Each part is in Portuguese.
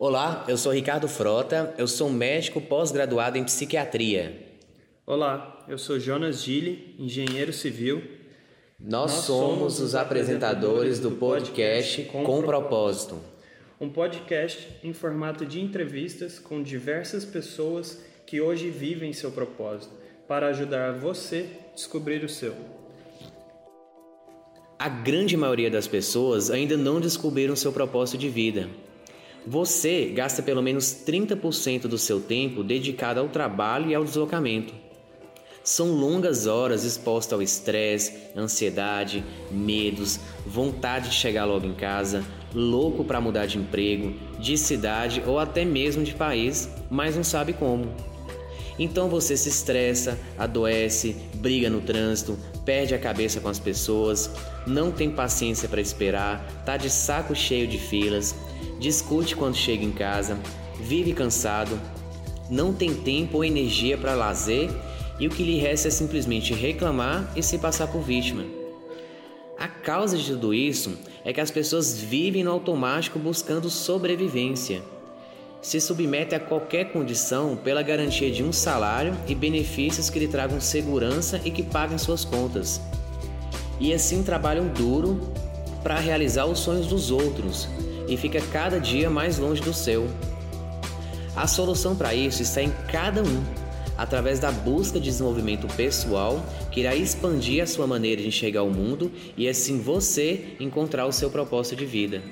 Olá, eu sou Ricardo Frota, eu sou médico pós-graduado em psiquiatria. Olá, eu sou Jonas Gille, engenheiro civil. Nós, Nós somos os apresentadores do podcast Com, Com Propósito. Um podcast em formato de entrevistas com diversas pessoas que hoje vivem seu propósito, para ajudar você a descobrir o seu. A grande maioria das pessoas ainda não descobriram seu propósito de vida. Você gasta pelo menos 30% do seu tempo dedicado ao trabalho e ao deslocamento. São longas horas expostas ao estresse, ansiedade, medos, vontade de chegar logo em casa, louco para mudar de emprego, de cidade ou até mesmo de país, mas não sabe como. Então você se estressa, adoece, briga no trânsito, perde a cabeça com as pessoas, não tem paciência para esperar, tá de saco cheio de filas, discute quando chega em casa, vive cansado, não tem tempo ou energia para lazer e o que lhe resta é simplesmente reclamar e se passar por vítima. A causa de tudo isso é que as pessoas vivem no automático buscando sobrevivência. Se submetem a qualquer condição pela garantia de um salário e benefícios que lhe tragam segurança e que paguem suas contas. E assim trabalham duro para realizar os sonhos dos outros e fica cada dia mais longe do seu. A solução para isso está em cada um, através da busca de desenvolvimento pessoal que irá expandir a sua maneira de enxergar o mundo e assim você encontrar o seu propósito de vida.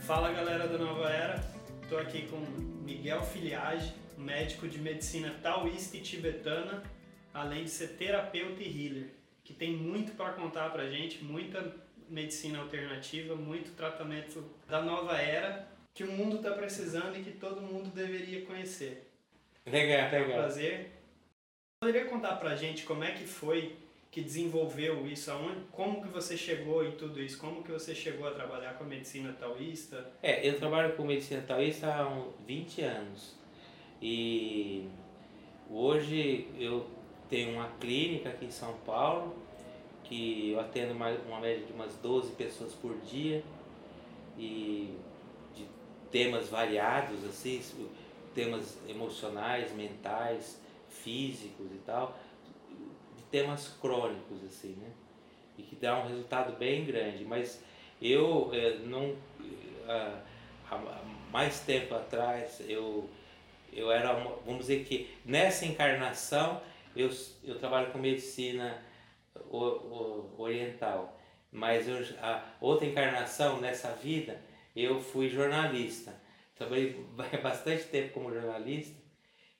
Fala galera da Nova Era, estou aqui com Miguel Filiage, médico de medicina taoísta e tibetana, além de ser terapeuta e healer, que tem muito para contar para gente, muita medicina alternativa, muito tratamento da nova era que o mundo está precisando e que todo mundo deveria conhecer. Legal, legal. Prazer. Poderia contar pra gente como é que foi que desenvolveu isso? Aonde, como que você chegou em tudo isso? Como que você chegou a trabalhar com a medicina taoísta? É, eu trabalho com medicina taoísta há uns 20 anos. E hoje eu tenho uma clínica aqui em São Paulo que eu atendo uma, uma média de umas 12 pessoas por dia e de temas variados, assim, temas emocionais, mentais, físicos e tal, de temas crônicos, assim, né? E que dá um resultado bem grande. Mas eu é, não. Ah, há mais tempo atrás eu, eu era, uma, vamos dizer que nessa encarnação eu, eu trabalho com medicina o, o, oriental. Mas eu, a outra encarnação nessa vida, eu fui jornalista. Trabalhei bastante tempo como jornalista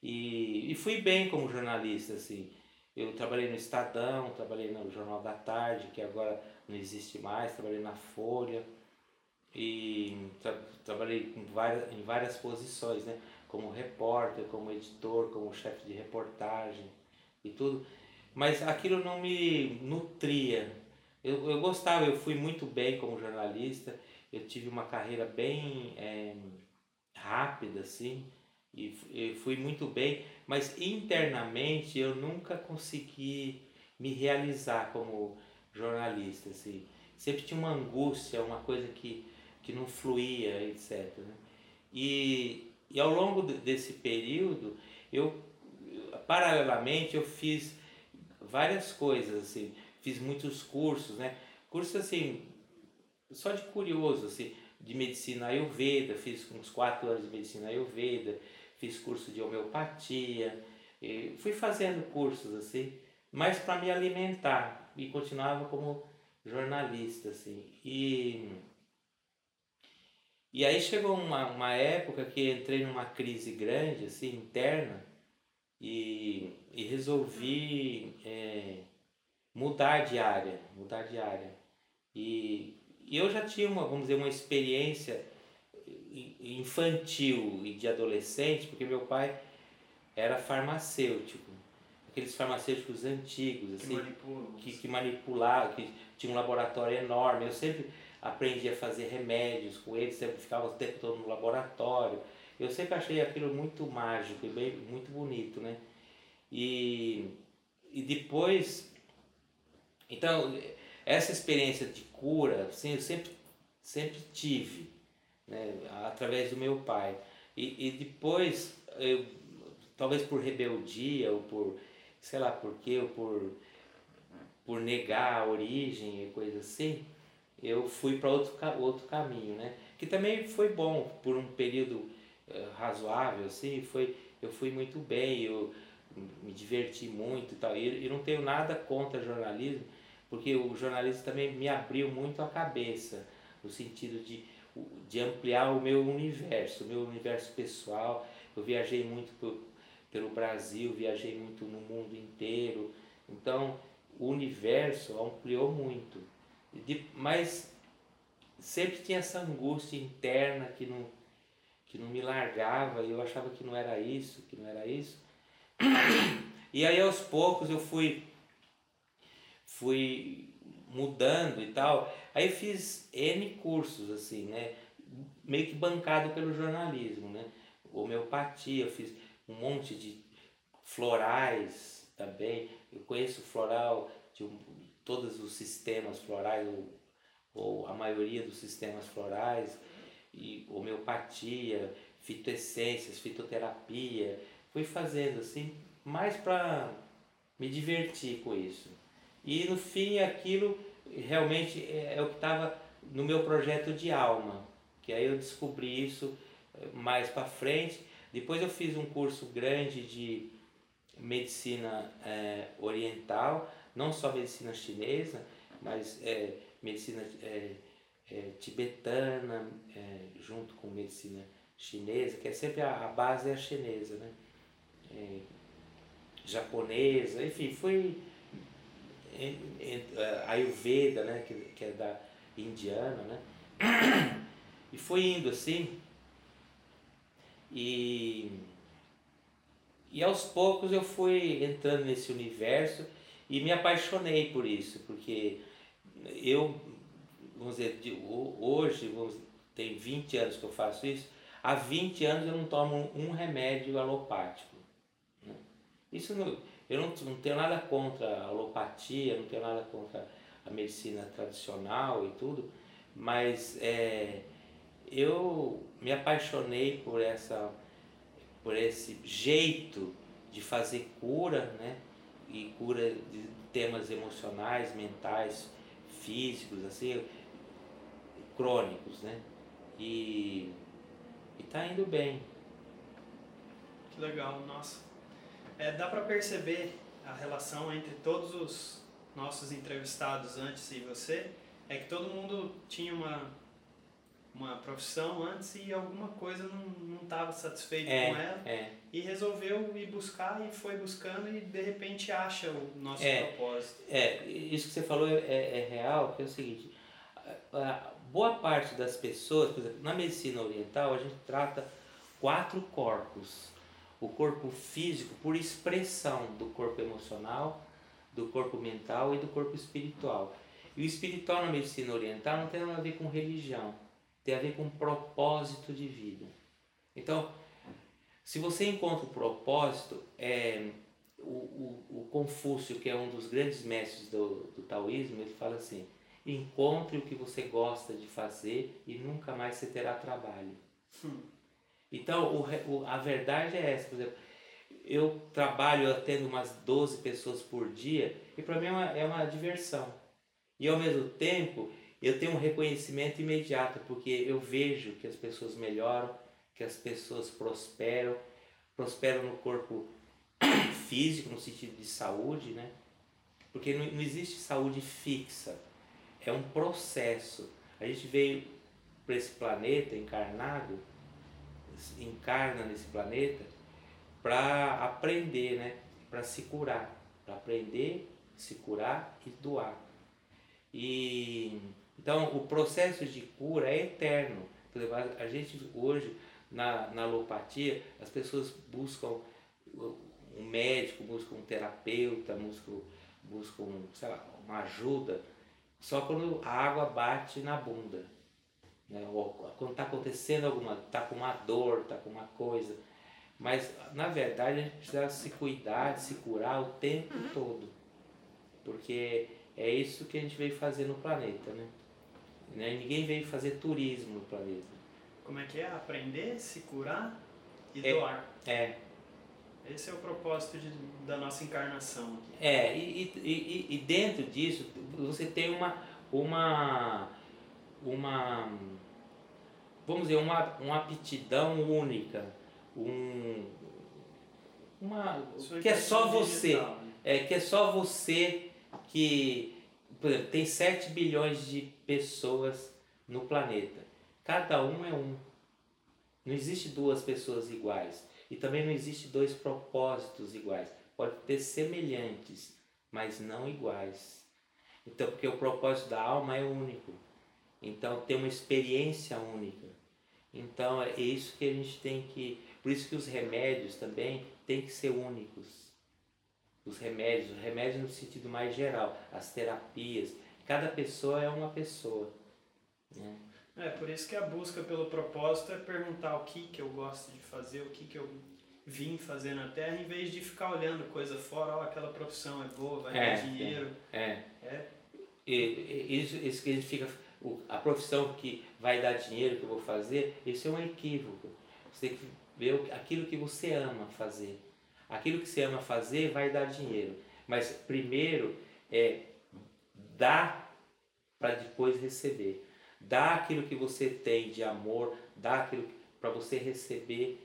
e, e fui bem como jornalista, assim. Eu trabalhei no Estadão, trabalhei no Jornal da Tarde, que agora não existe mais, trabalhei na Folha e tra trabalhei em várias, em várias posições, né? Como repórter, como editor, como chefe de reportagem e tudo mas aquilo não me nutria. Eu, eu gostava, eu fui muito bem como jornalista, eu tive uma carreira bem é, rápida, assim, e, e fui muito bem, mas internamente eu nunca consegui me realizar como jornalista, assim. Sempre tinha uma angústia, uma coisa que, que não fluía, etc. Né? E, e ao longo desse período, eu, paralelamente, eu fiz várias coisas, assim, fiz muitos cursos, né? Cursos assim, só de curioso, assim, de medicina ayurveda, fiz uns quatro anos de medicina ayurveda, fiz curso de homeopatia, fui fazendo cursos assim, mas para me alimentar. E continuava como jornalista assim. E e aí chegou uma, uma época que entrei numa crise grande assim interna e, e resolvi é, mudar de área, mudar de área. E, e eu já tinha uma, vamos dizer, uma experiência infantil e de adolescente, porque meu pai era farmacêutico, aqueles farmacêuticos antigos, assim, que, que manipulavam, que tinha um laboratório enorme. Eu sempre aprendi a fazer remédios com eles, sempre ficava o tempo todo no laboratório. Eu sempre achei aquilo muito mágico e bem, muito bonito, né? E, e depois, então, essa experiência de cura, assim, eu sempre, sempre tive. né, através do meu pai. E, e depois, eu, talvez por rebeldia ou por, sei lá por quê, ou por, por negar a origem e coisa assim, eu fui para outro, outro caminho, né? Que também foi bom por um período razoável, assim, foi, eu fui muito bem, eu me diverti muito e tal. E, e não tenho nada contra jornalismo, porque o jornalismo também me abriu muito a cabeça, no sentido de, de ampliar o meu universo, o meu universo pessoal. Eu viajei muito pelo Brasil, viajei muito no mundo inteiro. Então, o universo ampliou muito. De, mas sempre tinha essa angústia interna que não, que não me largava, e eu achava que não era isso, que não era isso. E aí aos poucos eu fui fui mudando e tal. Aí fiz N cursos assim, né? Meio que bancado pelo jornalismo, né? Homeopatia, eu fiz um monte de florais também. Eu conheço floral de um, todos os sistemas florais, ou, ou a maioria dos sistemas florais, homeopatia, fitoessências, fitoterapia. Fui fazendo assim, mais para me divertir com isso. E no fim aquilo realmente é, é o que estava no meu projeto de alma, que aí eu descobri isso eh, mais para frente. Depois eu fiz um curso grande de medicina é, oriental, não só medicina chinesa, mas é, medicina é, tibetana, junto com medicina chinesa, que é sempre a, a base é a chinesa, né? japonesa, enfim, fui em, em, uh, Ayurveda, né, que, que é da indiana, né? E foi indo assim. E, e aos poucos eu fui entrando nesse universo e me apaixonei por isso, porque eu, vamos dizer, de, hoje, vamos, tem 20 anos que eu faço isso, há 20 anos eu não tomo um remédio alopático. Isso não, eu não, não tenho nada contra a alopatia, não tenho nada contra a medicina tradicional e tudo, mas é, eu me apaixonei por essa por esse jeito de fazer cura, né? E cura de temas emocionais, mentais, físicos, assim, crônicos, né? E, e tá indo bem. Que legal, nossa. É, dá para perceber a relação entre todos os nossos entrevistados antes e você, é que todo mundo tinha uma, uma profissão antes e alguma coisa não estava satisfeito é, com ela é. e resolveu ir buscar e foi buscando e de repente acha o nosso é, propósito. É, isso que você falou é, é real, que é o seguinte, boa parte das pessoas, por exemplo, na medicina oriental a gente trata quatro corpos o corpo físico por expressão do corpo emocional, do corpo mental e do corpo espiritual. E o espiritual na medicina oriental não tem nada a ver com religião, tem a ver com propósito de vida. Então, se você encontra o propósito, é, o, o, o, Confúcio, que é um dos grandes mestres do, do taoísmo, ele fala assim: encontre o que você gosta de fazer e nunca mais você terá trabalho. Hum. Então, o, a verdade é essa, por exemplo, eu trabalho atendo umas 12 pessoas por dia e para mim é uma, é uma diversão. E ao mesmo tempo, eu tenho um reconhecimento imediato, porque eu vejo que as pessoas melhoram, que as pessoas prosperam, prosperam no corpo físico, no sentido de saúde, né? Porque não, não existe saúde fixa, é um processo. A gente veio para esse planeta encarnado encarna nesse planeta para aprender, né? Para se curar, para aprender, se curar e doar. E então o processo de cura é eterno. A gente hoje na, na alopatia as pessoas buscam um médico, buscam um terapeuta, buscam, buscam lá, uma ajuda só quando a água bate na bunda né? Ou quando está acontecendo alguma, está com uma dor, está com uma coisa. Mas na verdade a gente precisa se cuidar, se curar o tempo uhum. todo. Porque é isso que a gente veio fazer no planeta, né? né? Ninguém veio fazer turismo no planeta. como é que é? Aprender, se curar e É. doar. É, Esse é o propósito de- da nossa encarnação aqui. É, e, e, e, dentro disso você tem uma, uma, uma vamos dizer, uma, uma aptidão única, um, uma, que é só você, né? é, que é só você que, por exemplo, tem 7 bilhões de pessoas no planeta, cada um é um, não existe duas pessoas iguais. E também não existe dois propósitos iguais. Pode ter semelhantes, mas não iguais. Então, porque o propósito da alma é único. Então, tem uma experiência única. Então, é isso que a gente tem que. Por isso que os remédios também têm que ser únicos. Os remédios, os remédios no sentido mais geral, as terapias. Cada pessoa é uma pessoa. Né? É, por isso que a busca pelo propósito é perguntar o que, que eu gosto de fazer, o que, que eu vim fazer na Terra, em vez de ficar olhando coisa fora, ó, aquela profissão é boa, vai É, dar dinheiro. É. É. E, e- isso, isso que a gente fica. o- A profissão que vai dar dinheiro que eu vou fazer, isso é um equívoco. Você tem que ver aquilo que você ama fazer. Aquilo que você ama fazer vai dar dinheiro. Mas primeiro é dar para depois receber. Dá aquilo que você tem de amor, dá aquilo para você receber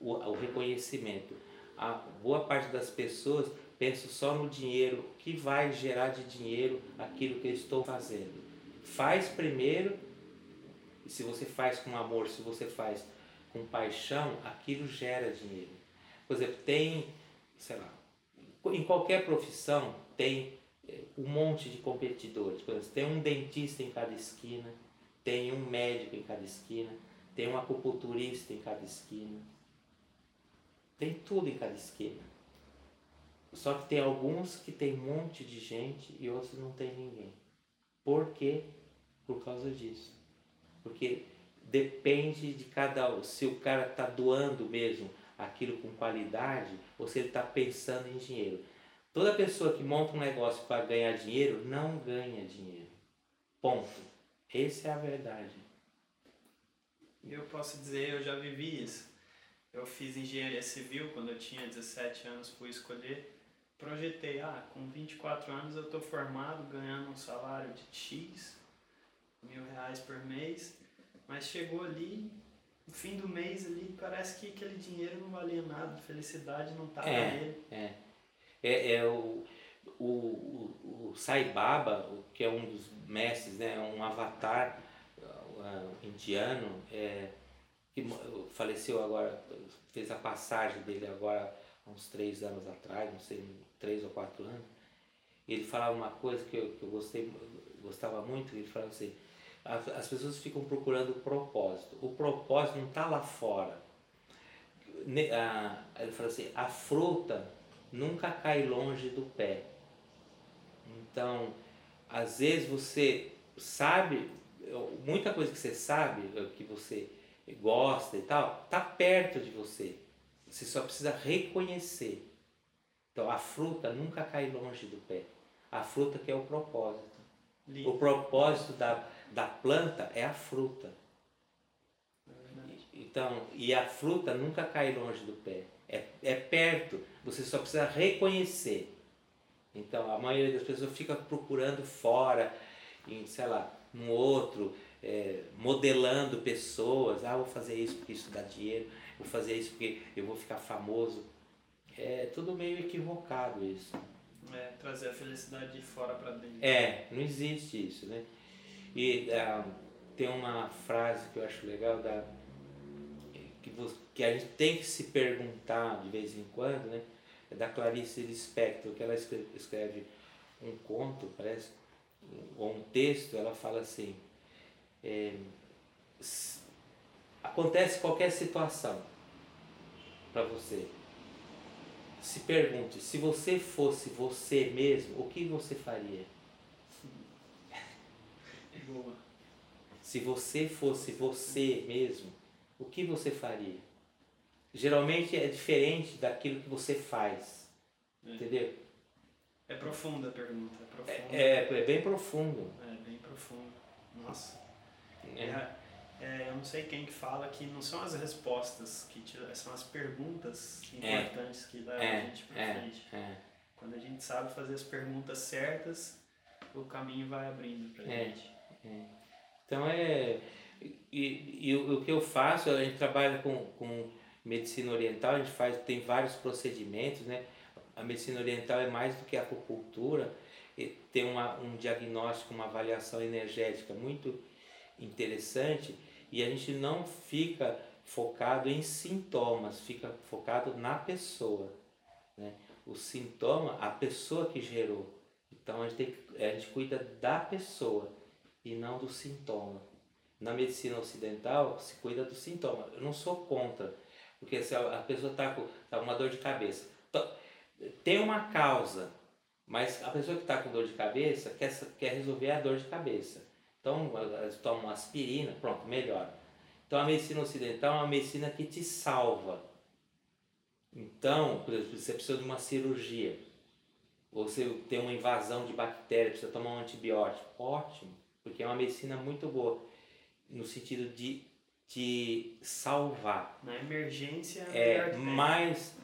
o, o reconhecimento. A boa parte das pessoas pensa só no dinheiro, o que vai gerar de dinheiro aquilo que eu estou fazendo. Faz primeiro, e se você faz com amor, se você faz com paixão, aquilo gera dinheiro. Por exemplo, tem, sei lá, em qualquer profissão tem eh, um monte de competidores. Por exemplo, tem um dentista em cada esquina, tem um médico em cada esquina, tem um acupunturista em cada esquina. Tem tudo em cada esquina. Só que tem alguns que tem um monte de gente e outros não tem ninguém. Por quê? Por causa disso. Porque depende de cada um. Se o cara está doando mesmo aquilo com qualidade ou se ele está pensando em dinheiro. Toda pessoa que monta um negócio para ganhar dinheiro não ganha dinheiro. Ponto. Essa é a verdade. Eu posso dizer, eu já vivi isso. Eu fiz engenharia civil quando eu tinha 17 anos, fui escolher. Projetei, ah, com 24 anos eu estou formado, ganhando um salário de X, mil reais por mês. Mas chegou ali, no fim do mês ali, parece que aquele dinheiro não valia nada, felicidade não estava É. nele. É, é, é o, o, o, o Sai Baba, que é um dos mestres, né, um avatar uh, indiano, é, que faleceu agora, fez a passagem dele agora há uns três anos atrás, não sei, três ou quatro anos. Ele falava uma coisa que eu, que eu gostei, gostava muito, ele falava assim, as, as pessoas ficam procurando o propósito. O propósito não está lá fora. Ah, ele fala assim, a fruta nunca cai longe do pé. Então, às vezes você sabe, muita coisa que você sabe, que você gosta e tal, tá perto de você. Você só precisa reconhecer. Então, a fruta nunca cai longe do pé. A fruta que é o propósito. Lindo. O propósito da, da planta é a fruta. Então, e a fruta nunca cai longe do pé. É, é perto, você só precisa reconhecer. Então, a maioria das pessoas fica procurando fora, em, sei lá, um outro, é, modelando pessoas. Ah, vou fazer isso porque isso dá dinheiro, vou fazer isso porque eu vou ficar famoso. É tudo meio equivocado isso. É, trazer a felicidade de fora para dentro. É, não existe isso, né? E ah, tem uma frase que eu acho legal da que, vo- que a gente tem que se perguntar de vez em quando, né? É da Clarice Lispector, que ela escreve, um conto, parece, ou um texto, ela fala assim, é, acontece qualquer situação para você, se pergunte, se você fosse você mesmo, o que você faria? Boa. Se você fosse você mesmo, o que você faria? Geralmente é diferente daquilo que você faz, entendeu? É profunda a pergunta, é profunda. É, é bem profundo. É, bem profundo. Nossa. né? É, é, eu não sei quem que fala que não são as respostas, que te, são as perguntas importantes é. que levam é. a gente para é. frente. É. Quando a gente sabe fazer as perguntas certas, o caminho vai abrindo para é. gente. Então é e, e o, o, que eu faço, a gente trabalha com, com medicina oriental, a gente faz tem vários procedimentos, né? A medicina oriental é mais do que a acupuntura, tem uma, um diagnóstico, uma avaliação energética muito interessante e a gente não fica focado em sintomas, fica focado na pessoa. Né? O sintoma, a pessoa que gerou. Então a gente, tem, a gente cuida da pessoa e não do sintoma. Na medicina ocidental se cuida do sintoma. Eu não sou contra, porque se a pessoa está com, tá uma dor de cabeça, tem uma causa, mas a pessoa que está com dor de cabeça quer, quer resolver a dor de cabeça. Então, elas tomam aspirina, pronto, melhora. Então, a medicina ocidental é uma medicina que te salva. Então, por exemplo, você precisa de uma cirurgia, ou você tem uma invasão de bactéria, precisa tomar um antibiótico. Ótimo, porque é uma medicina muito boa, no sentido de te salvar. Na emergência, é, mas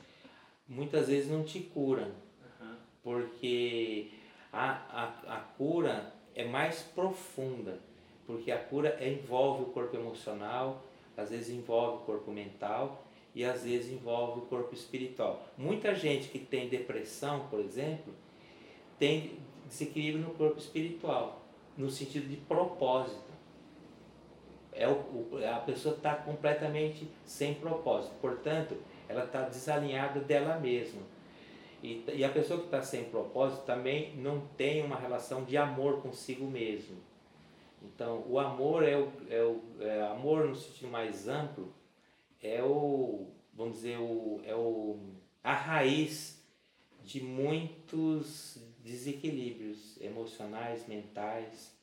muitas vezes não te cura, uhum. porque a, a, a cura é mais profunda, porque a cura envolve o corpo emocional, às vezes envolve o corpo mental e às vezes envolve o corpo espiritual. Muita gente que tem depressão, por exemplo, tem desequilíbrio no corpo espiritual, no sentido de propósito. É o, a pessoa está completamente sem propósito, portanto, ela está desalinhada dela mesma e, e a pessoa que está sem propósito também não tem uma relação de amor consigo mesmo. Então, o amor é o, é o é amor no sentido mais amplo, é o, vamos dizer, o, é o, a raiz de muitos desequilíbrios emocionais, mentais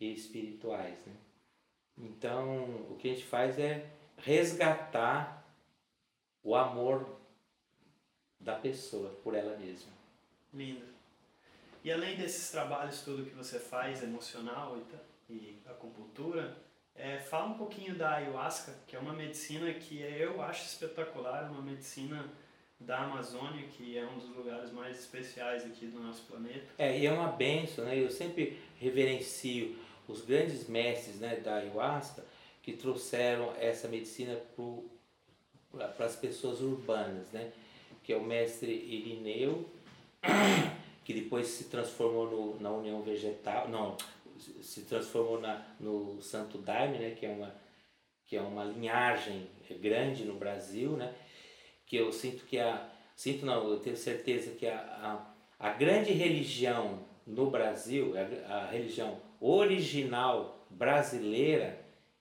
e espirituais. Né? Então, o que a gente faz é resgatar o amor da pessoa por ela mesma. Lindo. E além desses trabalhos tudo que você faz, emocional e, e acupuntura, é, fala um pouquinho da ayahuasca, que é uma medicina que eu acho espetacular, uma medicina da Amazônia, que é um dos lugares mais especiais aqui do nosso planeta. É, e é uma benção, né? Eu sempre reverencio os grandes mestres né, da ayahuasca que trouxeram essa medicina para as pessoas urbanas, né? que é o mestre Irineu, que depois se transformou no, na União Vegetal, não, se transformou na, no Santo Daime, né, que é uma que é uma linhagem grande no Brasil, né, que eu sinto que a sinto não, eu tenho certeza que a, a, a grande religião no Brasil, a, a religião original brasileira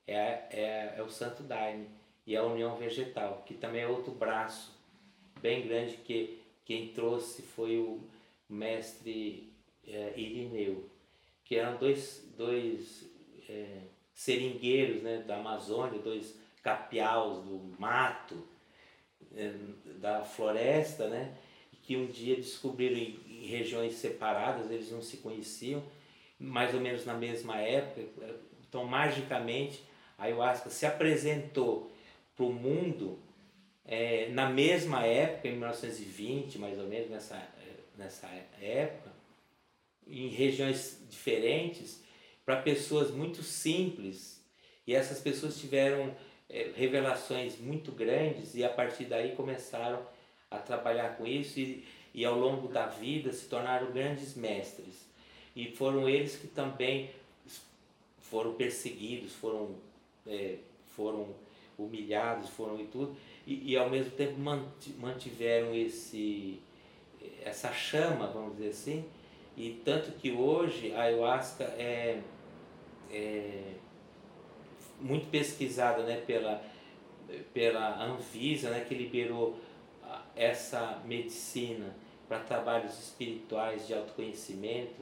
é, é, é o Santo Daime e a União Vegetal, que também é outro braço bem grande que quem trouxe foi o mestre é, Irineu, que eram dois, dois é, seringueiros né, da Amazônia, dois capiaus do mato, é, da floresta, né, que um dia descobriram em, regiões separadas, eles não se conheciam, mais ou menos na mesma época, então magicamente a ayahuasca se apresentou para o mundo é, na mesma época, em 1920, mais ou menos, nessa, nessa época, em regiões diferentes, para pessoas muito simples, e essas pessoas tiveram é, revelações muito grandes e a partir daí começaram a trabalhar com isso. E, e ao longo da vida se tornaram grandes mestres. E foram eles que também foram perseguidos, foram, é, foram humilhados, foram e tudo, e, e ao mesmo tempo mantiveram esse, essa chama, vamos dizer assim, e tanto que hoje a ayahuasca é, é muito pesquisada né, pela, pela Anvisa, né, que liberou essa medicina para trabalhos espirituais de autoconhecimento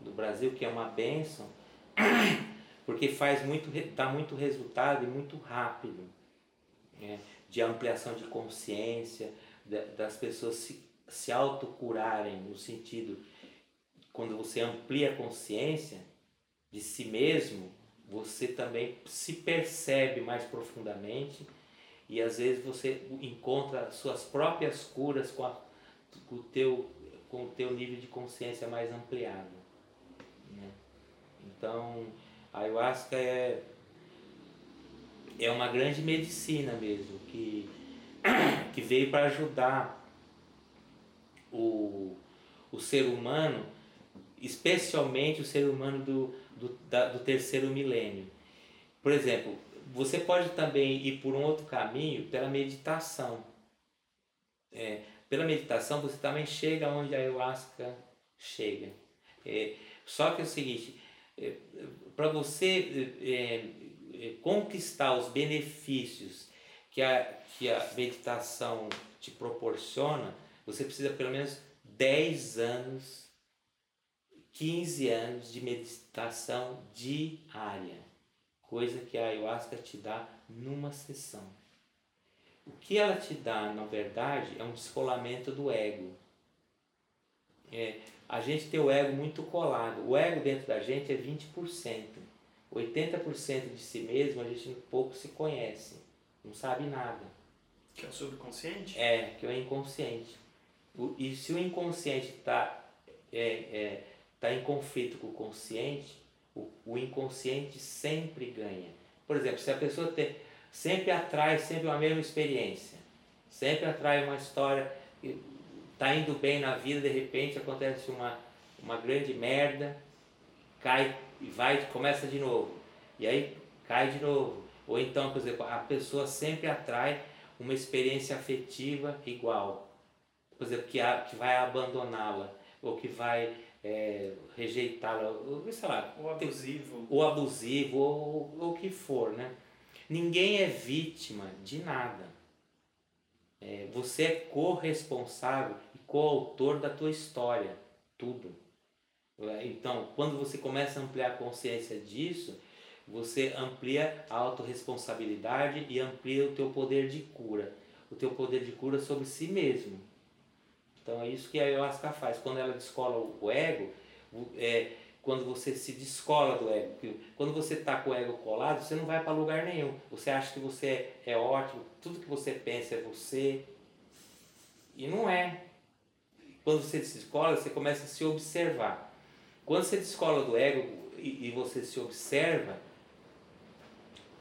do Brasil, que é uma benção, porque faz muito, dá muito resultado e muito rápido. Né? de ampliação de consciência, das pessoas se, se autocurarem, no sentido, quando você amplia a consciência de si mesmo, você também se percebe mais profundamente e às vezes você encontra suas próprias curas com, a, com, o, teu, com o teu nível de consciência mais ampliado. Né? Então, a ayahuasca é, é uma grande medicina mesmo, que, que veio para ajudar o, o ser humano, especialmente o ser humano do, do, da, do terceiro milênio. Por exemplo, você pode também ir por um outro caminho pela meditação. É, pela meditação você também chega onde a ayahuasca chega. É, só que é o seguinte, é, para você é, é, conquistar os benefícios que a, que a meditação te proporciona, você precisa pelo menos 10 anos, 15 anos de meditação diária, coisa que a ayahuasca te dá numa sessão. O que ela te dá, na verdade, é um descolamento do ego. É, a gente tem o ego muito colado. O ego dentro da gente é 20%. 80% de si mesmo a gente pouco se conhece, não sabe nada. Que é o subconsciente? É, que é o inconsciente. O, e se o inconsciente está é, é, tá em conflito com o consciente, o, o inconsciente sempre ganha. Por exemplo, se a pessoa tem, sempre atrai sempre a mesma experiência, sempre atrai uma história, está indo bem na vida, de repente acontece uma, uma grande merda, cai e vai começa de novo. E aí cai de novo. Ou então, por exemplo, a pessoa sempre atrai uma experiência afetiva igual por exemplo, que, a, que vai abandoná-la, ou que vai é, rejeitá-la, ou sei lá. O abusivo. O abusivo, ou, ou o que for, né? Ninguém é vítima de nada. É, você é corresponsável e coautor da tua história, tudo. Então, quando você começa a ampliar a consciência disso, você amplia a autorresponsabilidade e amplia o teu poder de cura. O teu poder de cura sobre si mesmo. Então é isso que a ayahuasca faz. Quando ela descola o ego, é, quando você se descola do ego, quando você está com o ego colado, você não vai para lugar nenhum. Você acha que você é ótimo, tudo que você pensa é você. E não é. Quando você se descola, você começa a se observar. Quando você descola do ego e, e você se observa,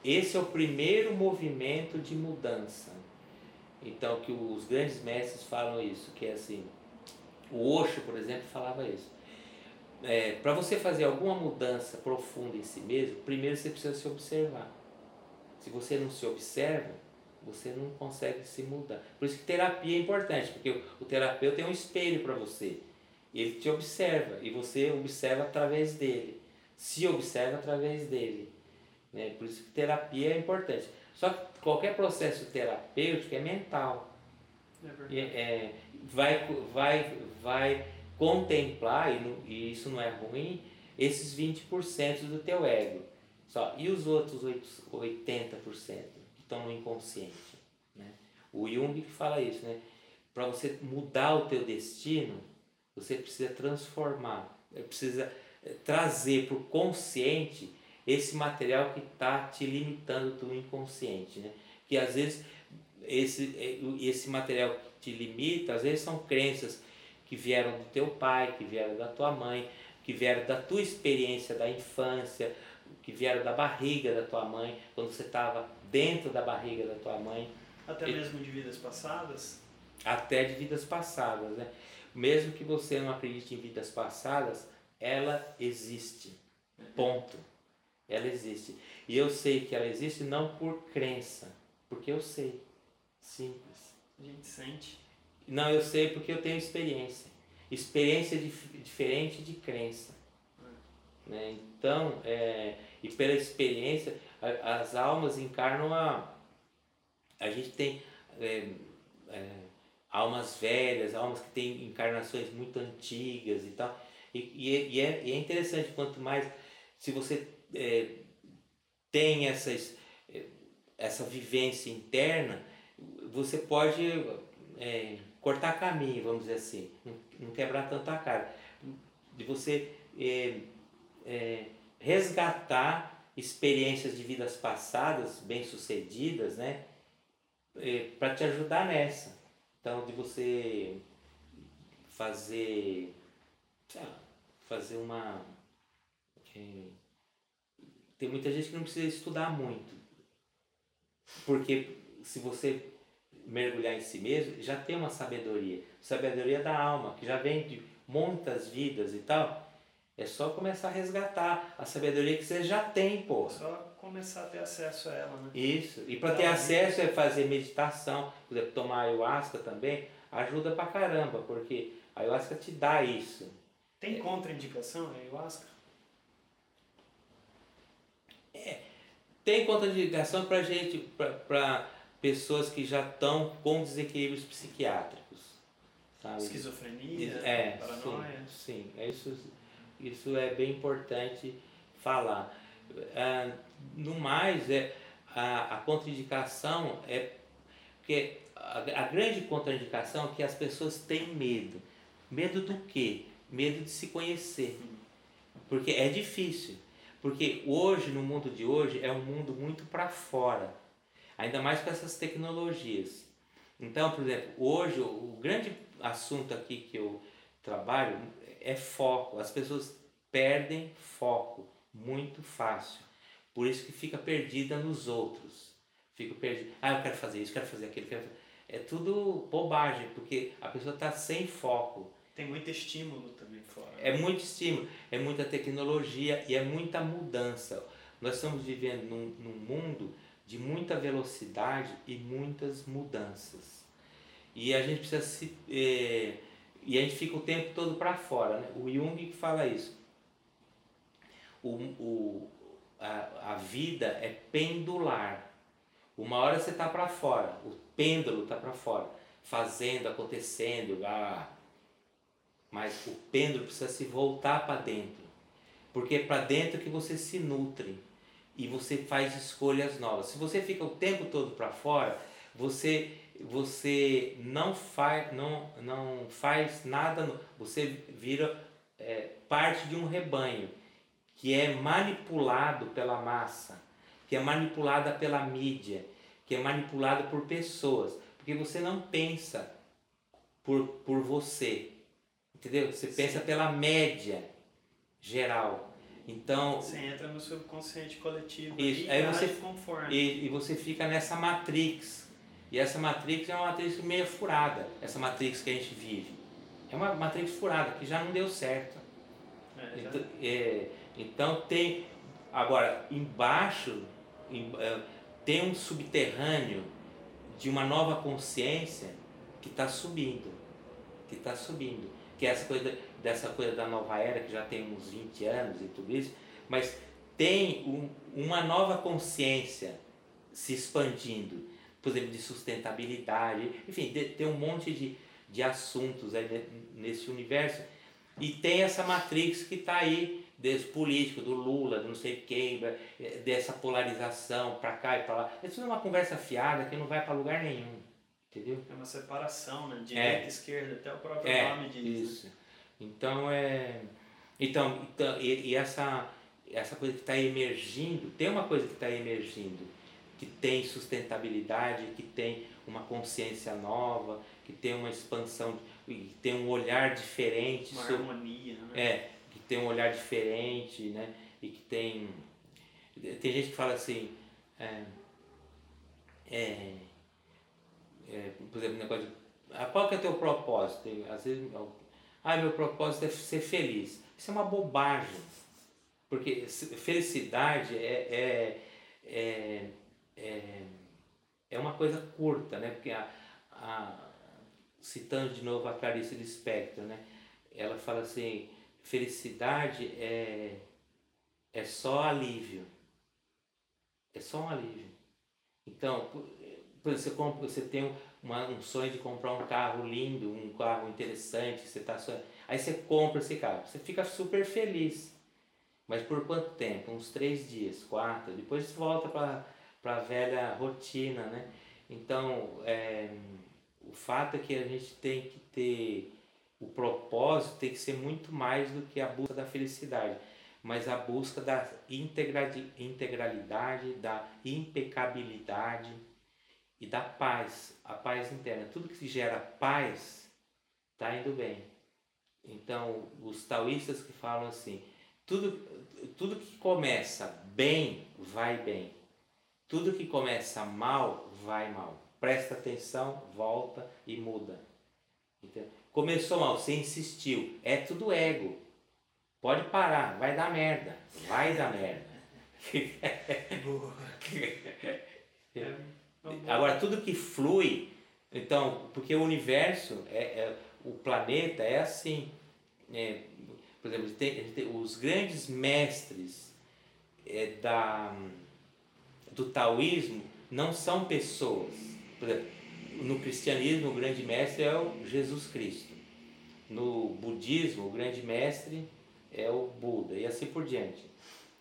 esse é o primeiro movimento de mudança. Então, que os grandes mestres falam isso, que é assim, o Osho, por exemplo, falava isso. É, Para você fazer alguma mudança profunda em si mesmo, primeiro você precisa se observar. Se você não se observa, você não consegue se mudar. Por isso que terapia é importante, porque o, terapeuta é um espelho para você. Ele te observa e você observa através dele. Se observa através dele. Né? Por isso que terapia é importante. Só que qualquer processo terapêutico é mental. É, é, vai, vai, vai contemplar, e, no, e, isso não é ruim, esses 20% do teu ego. Só. E os outros 80% que estão no inconsciente. Né? O Jung fala isso, né? Para você mudar o teu destino, você precisa transformar, precisa eh, trazer para o consciente esse material que está te limitando do inconsciente, né? Que às vezes esse, esse material que te limita, às vezes são crenças que vieram do teu pai, que vieram da tua mãe, que vieram da tua experiência da infância, que vieram da barriga da tua mãe, quando você estava dentro da barriga da tua mãe. Até mesmo de vidas passadas? Até de vidas passadas, né? Mesmo que você não acredite em vidas passadas, ela existe. Ponto. Ela existe. E eu sei que ela existe não por crença, porque eu sei. Simples. A gente sente. Não, eu sei porque eu tenho experiência. Experiência dif diferente de crença. É. Né? Então, é, e pela experiência, a, as almas encarnam a. A gente tem é, é, almas velhas, almas que têm encarnações muito antigas e tal. E, e, é, e, é, e é interessante, quanto mais. Se você é, tem essas, essa vivência interna, você pode é, cortar caminho, vamos dizer assim, não, não quebrar tanto a cara, de você é, é, resgatar experiências de vidas passadas bem-sucedidas, né? É, para te ajudar nessa. Então, de você fazer, lá, fazer uma. É, tem muita gente que não precisa estudar muito. Porque se você mergulhar em si mesmo, já tem uma sabedoria. Sabedoria da alma, que já vem de muitas vidas e tal. É só começar a resgatar a sabedoria que você já tem, pô. Só começar a ter acesso a ela, né? Isso. E para ter acesso é fazer meditação, por exemplo, tomar ayahuasca também, ajuda pra caramba, porque a ayahuasca te dá isso. Tem contraindicação a ayahuasca? É. Tem contraindicação pra gente, para pessoas que já estão com desequilíbrios psiquiátricos. Sabe? Esquizofrenia, é, paranoia. Sim, sim. É isso, isso é bem importante falar. Ah, no mais, é, a, a contraindicação é porque a, a grande contraindicação é que as pessoas têm medo. Medo do quê? Medo de se conhecer. Porque é difícil. Porque hoje, no mundo de hoje, é um mundo muito para fora. Ainda mais com essas tecnologias. Então, por exemplo, hoje o, grande assunto aqui que eu trabalho é foco. As pessoas perdem foco muito fácil. Por isso que fica perdida nos outros. Fica perdida. Ah, eu quero fazer isso, quero fazer aquilo, quero fazer... É tudo bobagem, porque a pessoa está sem foco. Tem muito estímulo também fora. É muito estímulo, é muita tecnologia e é muita mudança. Nós estamos vivendo num, num mundo de muita velocidade e muitas mudanças. E a gente precisa se. Eh, e a gente fica o tempo todo para fora. Né? O Jung fala isso. O, o, a, a vida é pendular. Uma hora você está para fora, o pêndulo está para fora, fazendo, acontecendo, ah, mas o pêndulo precisa se voltar para dentro, porque é para dentro que você se nutre e você faz escolhas novas. Se você fica o tempo todo para fora, você você não faz não não faz nada, você vira é, parte de um rebanho que é manipulado pela massa, que é manipulada pela mídia, que é manipulado por pessoas, porque você não pensa por, por você, entendeu? Você Sim. pensa pela média geral. Então você entra no subconsciente coletivo isso, aí você e, e você fica nessa matrix e essa matrix é uma matrix meio furada, essa matrix que a gente vive é uma matrix furada que já não deu certo. É, então, é, então tem. Agora, embaixo em, é, tem um subterrâneo de uma nova consciência que está subindo. Que está subindo. Que é essa coisa dessa coisa da nova era, que já tem uns 20 anos e tudo isso, mas tem um, uma nova consciência se expandindo, por exemplo, de sustentabilidade, enfim, de, tem um monte de, de assuntos aí nesse universo. E tem essa matrix que está aí desse político, do Lula, do não sei quem, eh, dessa polarização para cá e para lá. Isso é uma conversa fiada que não vai para lugar nenhum. Entendeu? É uma separação, né? Direita e é. esquerda, até o próprio é, nome diz. Né? Então é. Então, então e, e essa, essa coisa que está emergindo, tem uma coisa que está emergindo, que tem sustentabilidade, que tem uma consciência nova, que tem uma expansão, que tem um olhar diferente. Uma sobre, harmonia, né? É, tem um olhar diferente, né? E que tem. Tem gente que fala assim. É, é, é, por exemplo, negócio de. Ah, qual que é o teu propósito? Tem, às vezes. Ah, meu propósito é ser feliz. Isso é uma bobagem. Porque felicidade é, é, é, é, é uma coisa curta, né? Porque a, a, citando de novo a Clarice Lispector, né? Ela fala assim, felicidade é, é só alívio. É só um alívio. Então, por você, compra, você tem uma, um sonho de comprar um carro lindo, um carro interessante, você tá sonhando. Aí você compra esse carro, você fica super feliz. Mas por quanto tempo? Uns três dias, quatro, depois volta para a velha rotina, né? Então, é, o fato é que a gente tem que ter o propósito tem que ser muito mais do que a busca da felicidade. mas a busca da integralidade, da impecabilidade e da paz, a paz interna. Tudo que gera paz está indo bem. Então, os taoístas que falam assim, tudo, tudo que começa bem, vai bem. Tudo que começa mal, vai mal. Presta atenção, volta e muda. Entendeu? Começou mal, você insistiu. É tudo ego. Pode parar, vai dar merda. Vai dar merda. Agora, tudo que flui, então, porque o universo, é, é o planeta é assim. É, por exemplo, tem, tem, os grandes mestres é, da, do taoísmo não são pessoas. Por exemplo, no cristianismo, o grande mestre é o Jesus Cristo. No budismo, o grande mestre é o Buda, e assim por diante.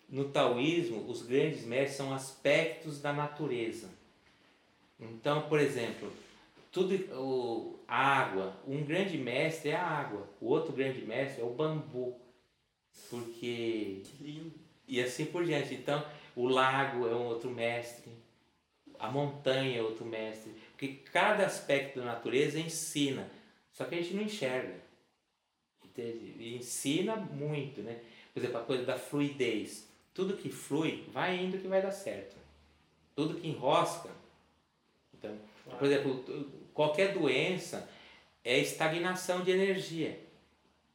No taoísmo, os grandes mestres são aspectos da natureza. Então, por exemplo, tudo o, a água, um grande mestre é a água, o outro grande mestre é o bambu. Porque. E assim por diante. Então, o lago é um outro mestre, a montanha é outro mestre. Porque cada aspecto da natureza ensina, só que a gente não enxerga. Entende? E ensina muito, né? Por exemplo, a coisa da fluidez. Tudo que flui, vai indo que vai dar certo. Tudo que enrosca. Então, por exemplo, qualquer doença é estagnação de energia.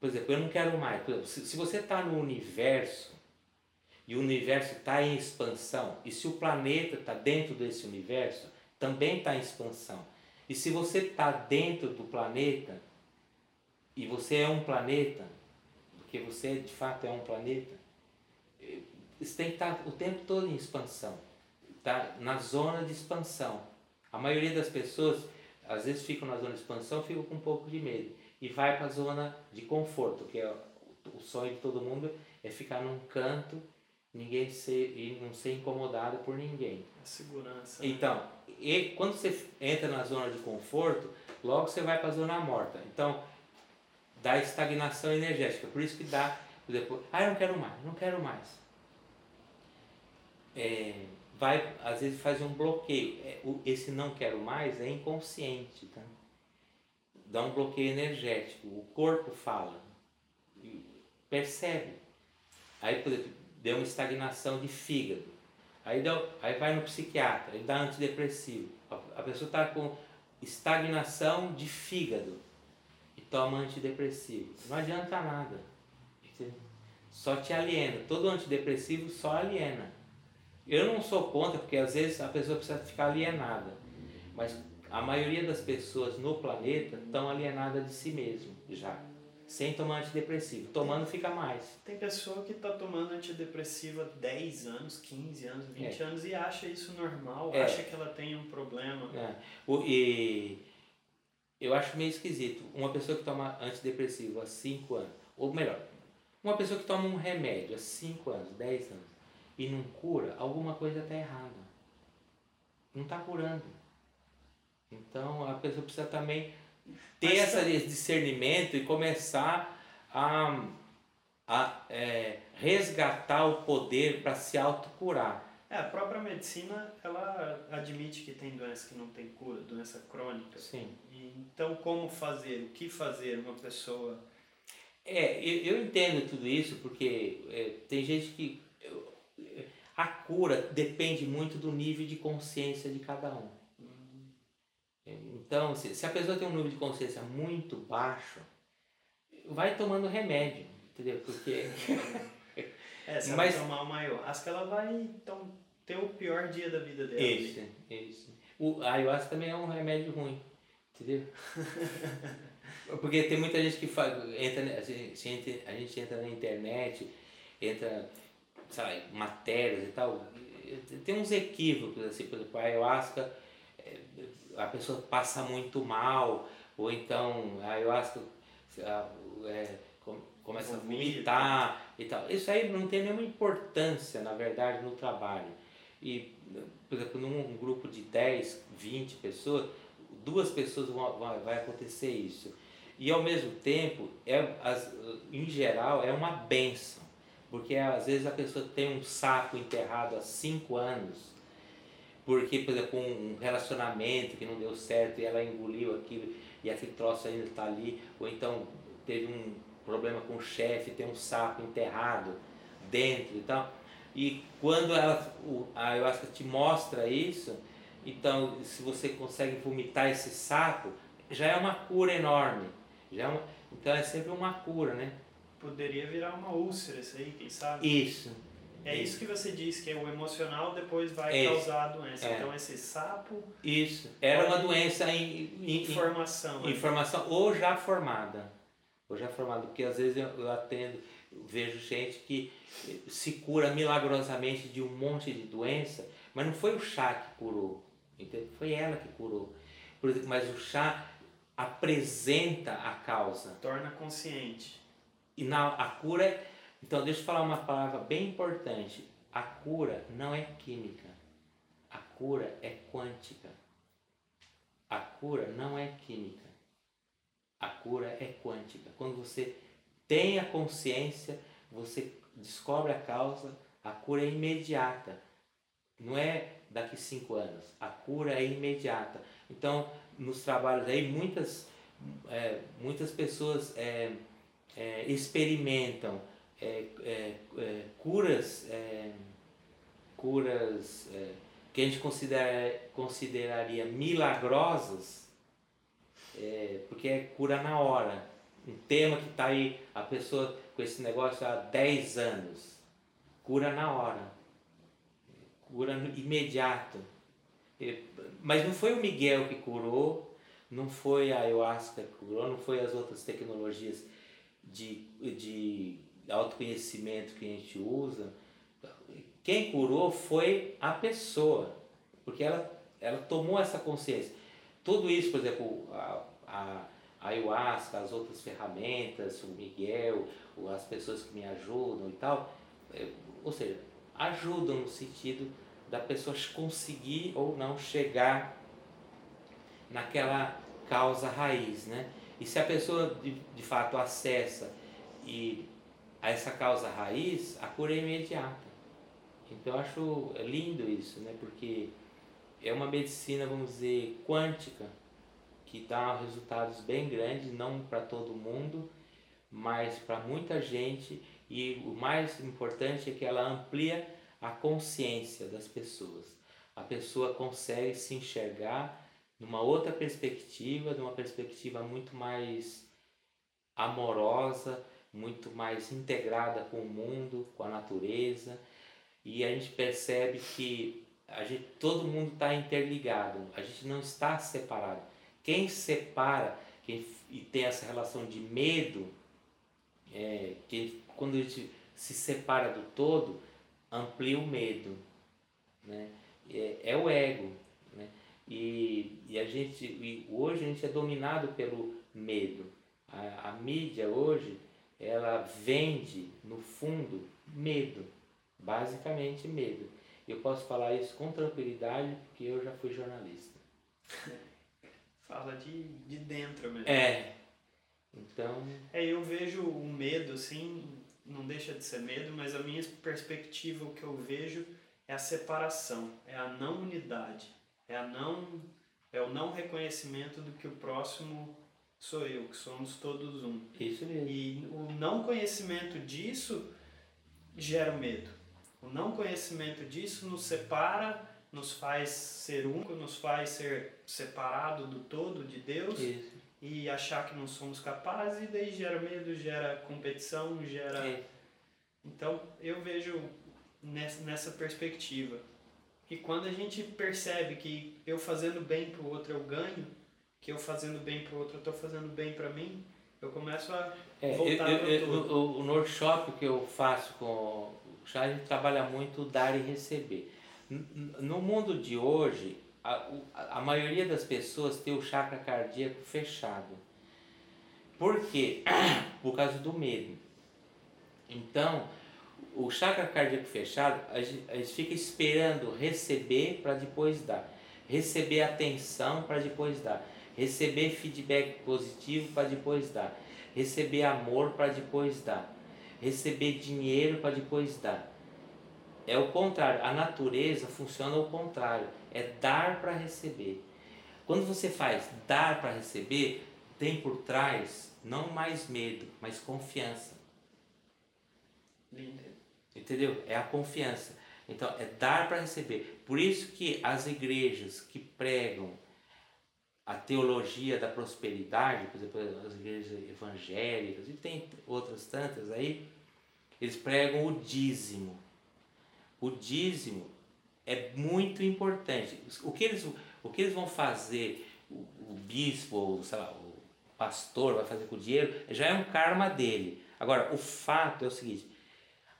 Por exemplo, eu não quero mais. Exemplo, se, você está no universo e o universo está em expansão, e se o planeta está dentro desse universo, também está em expansão. E se você está dentro do planeta, e você é um planeta, porque você de fato é um planeta, você tem que estar tá o tempo todo em expansão, tá na zona de expansão. A maioria das pessoas, às vezes ficam na zona de expansão, ficam com um pouco de medo e vai para a zona de conforto, que é o sonho de todo mundo é ficar num canto, ninguém ser e não ser incomodado por ninguém. A segurança. Né? Então, e quando você entra na zona de conforto, logo você vai para a zona morta. Então, dá estagnação energética. Por isso que dá, exemplo, ah, eu não quero mais, não quero mais. É, vai, às vezes faz um bloqueio. É, esse não quero mais é inconsciente, tá? Dá um bloqueio energético. O corpo fala, percebe. Aí, por exemplo, deu uma estagnação de fígado. Aí, deu, aí vai no psiquiatra, aí dá antidepressivo. A pessoa está com estagnação de fígado e toma antidepressivo. Não adianta nada. Só te aliena. Todo antidepressivo só aliena. Eu não sou contra, porque às vezes a pessoa precisa ficar alienada. Mas a maioria das pessoas no planeta estão alienadas de si mesmo já. Sem tomar antidepressivo. Tomando fica mais. Tem pessoa que está tomando antidepressivo há 10 anos, 15 anos, 20 é. anos e acha isso normal, é. acha que ela tem um problema. É. O, e eu acho meio esquisito. Uma pessoa que toma antidepressivo há 5 anos, ou melhor, uma pessoa que toma um remédio há 5 anos, 10 anos, e não cura, alguma coisa está errada. Não está curando. Então a pessoa precisa também ter Mas, esse discernimento e começar a, a é, resgatar o poder para se autocurar. É, a própria medicina, ela admite que tem doença que não tem cura, doença crônica. Sim. E, então, como fazer, o que fazer uma pessoa... É, eu, eu entendo tudo isso porque é, tem gente que... A cura depende muito do nível de consciência de cada um. Então, se, se a pessoa tem um nível de consciência muito baixo, vai tomando remédio, entendeu? Porque. é, se ela Mas... tomar uma ayahuasca, ela vai então, ter o pior dia da vida dela. Isso, isso. O a ayahuasca também é um remédio ruim, entendeu? Porque tem muita gente que faz, entra, a gente, a gente entra na internet, entra, sabe, matérias e tal, tem uns equívocos, assim, por exemplo, a ayahuasca a pessoa passa muito mal, ou então a ayahuasca é, começa a vomitar e tal. Isso aí não tem nenhuma importância, na verdade, no trabalho. E, por exemplo, num grupo de 10, 20 pessoas, duas pessoas vão, vai acontecer isso. E ao mesmo tempo, é, as, em geral, é uma benção. Porque às vezes a pessoa tem um sapo enterrado há cinco anos, porque, por exemplo, um relacionamento que não deu certo e ela engoliu aquilo e aquele troço ainda está ali, ou então teve um problema com o chefe, tem um sapo enterrado dentro e tal. E quando ela, a ayahuasca te mostra isso, então se você consegue vomitar esse sapo, já é uma cura enorme. Já é uma, então é sempre uma cura, né? Poderia virar uma úlcera isso aí, quem sabe? Isso. É isso que você disse, que é o emocional depois vai É. causar a doença. É. Então esse sapo, Isso. Era uma doença em, em, em- informação. né? informação ou já formada. Ou já formada, porque às vezes eu, eu atendo, eu vejo gente que se cura milagrosamente de um monte de doença, mas não foi o chá que curou, entendeu? foi ela que curou. Por exemplo, mas o chá apresenta a causa. Torna consciente. E na, a cura. Então, deixa eu falar uma palavra bem importante. A cura não é química. A cura é quântica. A cura não é química. A cura é quântica. Quando você tem a consciência, você descobre a causa, a cura é imediata. Não é daqui cinco anos. A cura é imediata. Então, nos trabalhos aí, muitas, é, muitas pessoas é, é, experimentam é, é, é, curas, curas que a gente considera, consideraria milagrosas, porque é cura na hora. Um tema que está aí, a pessoa com esse negócio há 10 anos, cura na hora, cura imediato. Mas não foi o Miguel que curou, não foi a ayahuasca que curou, não foi as outras tecnologias de, de autoconhecimento que a gente usa. Quem curou foi a pessoa, porque ela, ela tomou essa consciência. Tudo isso, por exemplo, a, a, a ayahuasca, as outras ferramentas, o Miguel, as pessoas que me ajudam e tal, é, ou seja, ajudam no sentido da pessoa conseguir ou não chegar naquela causa raiz, né? E se a pessoa de, de fato acessa e a essa causa raiz, a cura é imediata. Então eu acho lindo isso, né? Porque é uma medicina, vamos dizer, quântica, que dá resultados bem grandes, não para todo mundo, mas para muita gente. E o mais importante é que ela amplia a consciência das pessoas. A pessoa consegue se enxergar numa outra perspectiva, numa perspectiva muito mais amorosa, muito mais integrada com o mundo, com a natureza, e a gente percebe que a gente, todo mundo está interligado, a gente não está separado. Quem separa quem, e tem essa relação de medo, é, que quando a gente se separa do todo, amplia o medo. Né? É, é o ego. E, e a gente, e hoje a gente é dominado pelo medo. A, a mídia hoje, ela vende, no fundo, medo. Basicamente medo. Eu posso falar isso com tranquilidade porque eu já fui jornalista. Fala de, de dentro mesmo. É. Então, É, eu vejo o medo, assim, não deixa de ser medo, mas a minha perspectiva, o que eu vejo é a separação, é a não unidade, é a não é o não reconhecimento do que o próximo sou eu, que somos todos um. isso mesmo. E o não conhecimento disso gera medo. O não conhecimento disso nos separa, nos faz ser único, nos faz ser separado do todo de Deus Isso. e achar que não somos capazes, e daí gera medo, gera competição, gera. É. Então eu vejo nessa perspectiva. E quando a gente percebe que eu fazendo bem pro outro eu ganho, que eu fazendo bem pro outro eu tô fazendo bem para mim, eu começo a É, voltar eu, o, o workshop que eu faço com o chá, a gente trabalha muito o dar e receber. No mundo de hoje, a, o- a a maioria das pessoas tem o chakra cardíaco fechado. Por quê? Por causa do medo. Então, o chakra cardíaco fechado, a gente, a gente fica esperando receber para depois dar. Receber atenção para depois dar. Receber feedback positivo para depois dar. Receber amor para depois dar. receber dinheiro para depois dar. É o contrário, a natureza funciona ao contrário, é dar para receber. Quando você faz dar para receber, tem por trás não mais medo, mas confiança. Entendeu? É a confiança. Então, é dar para receber. Por isso que as igrejas que pregam a teologia da prosperidade, por exemplo, as igrejas evangélicas, e tem outras tantas aí, eles pregam o dízimo. O dízimo é muito importante. O que eles, o que eles vão fazer, o, o bispo, ou, sei lá, o pastor vai fazer com o dinheiro, já é um karma dele. Agora, o fato é o seguinte,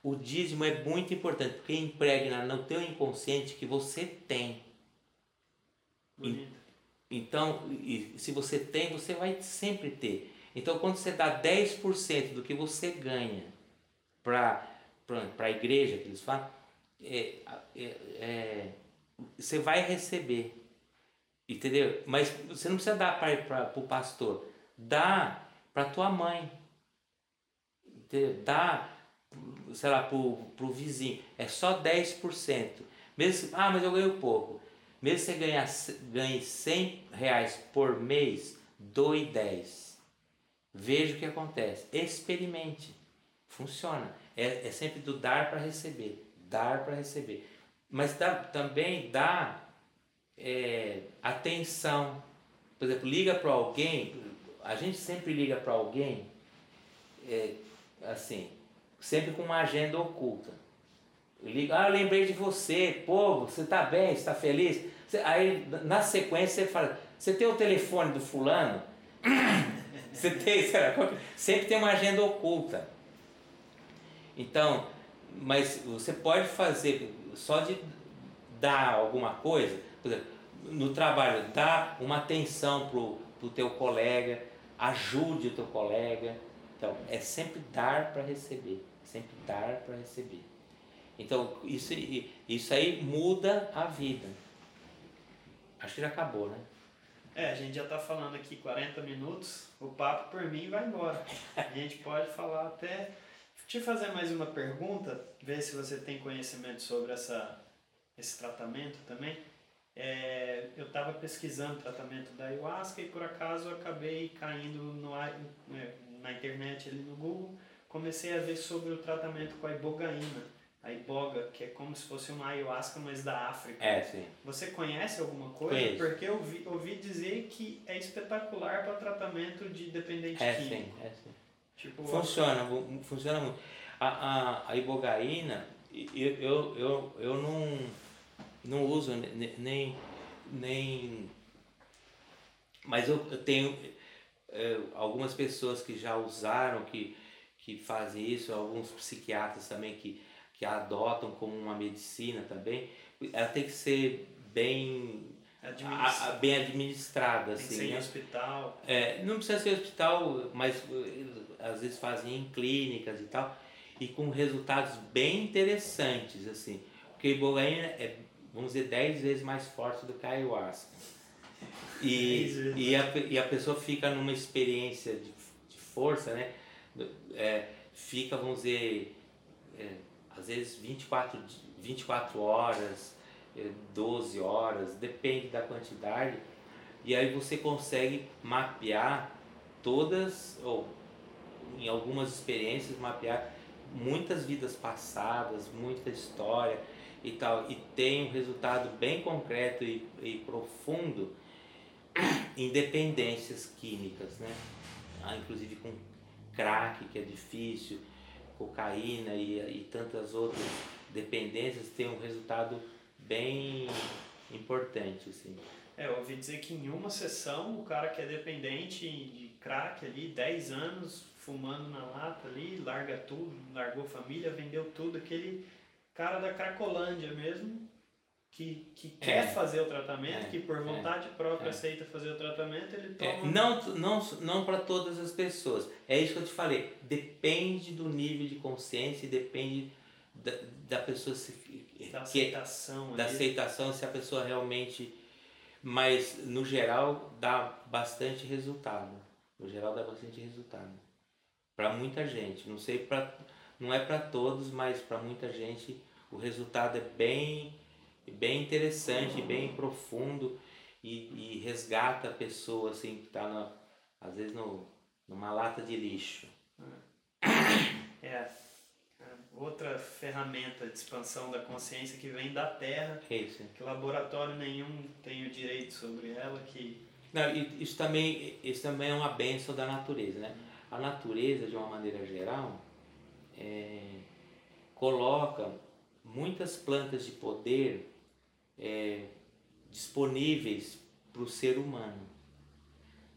o dízimo é muito importante, porque impregna no teu inconsciente que você tem. Bonito. Então, se você tem, você vai sempre ter. Então, quando você dá 10% do que você ganha para a igreja, que eles falam, é, é, é, você vai receber. Entendeu? Mas você não precisa dar para o pastor. Dá para tua mãe. Entendeu? Dá, sei lá, para o vizinho. É só 10%. Mesmo, ah, mas eu ganho pouco. Mesmo você ganhar, ganhe 100 reais por mês, doe 10. Veja o que acontece. Experimente. Funciona. É, é sempre do dar para receber. Dar para receber. Mas dá, também dá é, atenção. Por exemplo, liga para alguém. A gente sempre liga para alguém, é, assim, sempre com uma agenda oculta. Liga, ah, eu lembrei de você, pô, você está bem, está feliz? Aí na sequência você fala, você tem o telefone do fulano? você tem, sempre tem uma agenda oculta. Então, mas você pode fazer só de dar alguma coisa, por exemplo, no trabalho, dar uma atenção pro, pro teu colega, ajude o teu colega. Então, é sempre dar para receber, sempre dar para receber. Então, isso, isso aí muda a vida. Acho que já acabou, né? É, a gente já está falando aqui 40 minutos, o papo por mim vai embora. A gente pode falar até. Te fazer mais uma pergunta, ver se você tem conhecimento sobre essa, esse tratamento também. É, eu estava pesquisando o tratamento da ayahuasca e por acaso acabei caindo no, né, na internet ali no Google, comecei a ver sobre o tratamento com a ibogaína a iboga, que é como se fosse uma ayahuasca, mas da África. É, sim. Você conhece alguma coisa? Conheço. Porque eu vi, ouvi dizer que é espetacular para tratamento de dependente é, químico. Sim, é sim. Tipo, funciona, funciona muito. A, a, a ibogaína, eu, eu, eu, eu não, não uso nem, nem. Mas eu, eu tenho algumas pessoas que já usaram, que, que fazem isso, alguns psiquiatras também que que adotam como uma medicina também, ela tem que ser bem a, a, bem administrada. Assim, ser né? hospital. É, não precisa ser hospital, mas eh, às vezes fazem em clínicas e tal, e com resultados bem interessantes. assim Porque a ibogaína é, vamos dizer, 10 vezes mais forte do que a ayahuasca. E, e, a, e a pessoa fica numa experiência de, de força, né? É, fica, vamos dizer, é, às vezes 24, 24 horas, 12 eh, horas, depende da quantidade, e aí você consegue mapear todas, ou em algumas experiências, mapear muitas vidas passadas, muita história e tal, e tem um resultado bem concreto e, e profundo em dependências químicas, né? Ah, inclusive com crack, que é difícil, cocaína e, e tantas outras dependências tem um resultado bem importante. Assim. É, eu ouvi dizer que em uma sessão o cara que é dependente de crack ali, 10 anos, fumando na lata ali, larga tudo, largou família, vendeu tudo, aquele cara da Cracolândia mesmo, que, que é. quer fazer o tratamento, é. que por é. vontade própria é. aceita fazer o tratamento, ele é, toma. não não, não para todas as pessoas. É isso que eu te falei. Depende do nível de consciência e depende da, da pessoa se. Da aceitação. da aceitação, se a pessoa realmente. Mas no geral dá bastante resultado. No geral dá bastante resultado. Para muita gente. Não sei para não é para todos, mas para muita gente o resultado é bem, bem interessante, bem profundo e, e resgata a pessoa assim que está às vezes no, numa lata de lixo. É. é. Outra ferramenta de expansão da consciência que vem da Terra, Isso. que laboratório nenhum tem o direito sobre ela, que não, isso também, isso também é uma benção da natureza, né? A natureza, de uma maneira geral, é, coloca muitas plantas de poder é, disponíveis para o ser humano,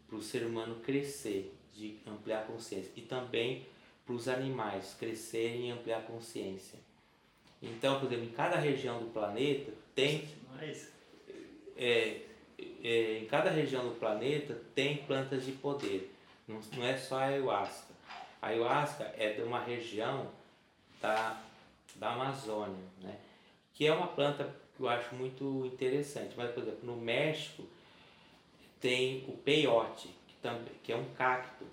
para o ser humano crescer, de ampliar a consciência, e também para os animais crescerem e ampliar a consciência. Então, por exemplo, em cada região do planeta tem é, é, em cada região do planeta tem plantas de poder. Não, não é só a ayahuasca. A ayahuasca é de uma região da, da Amazônia, né? que é uma planta que eu acho muito interessante. Mas, por exemplo, no México tem o peyote, que, também, que é um cacto.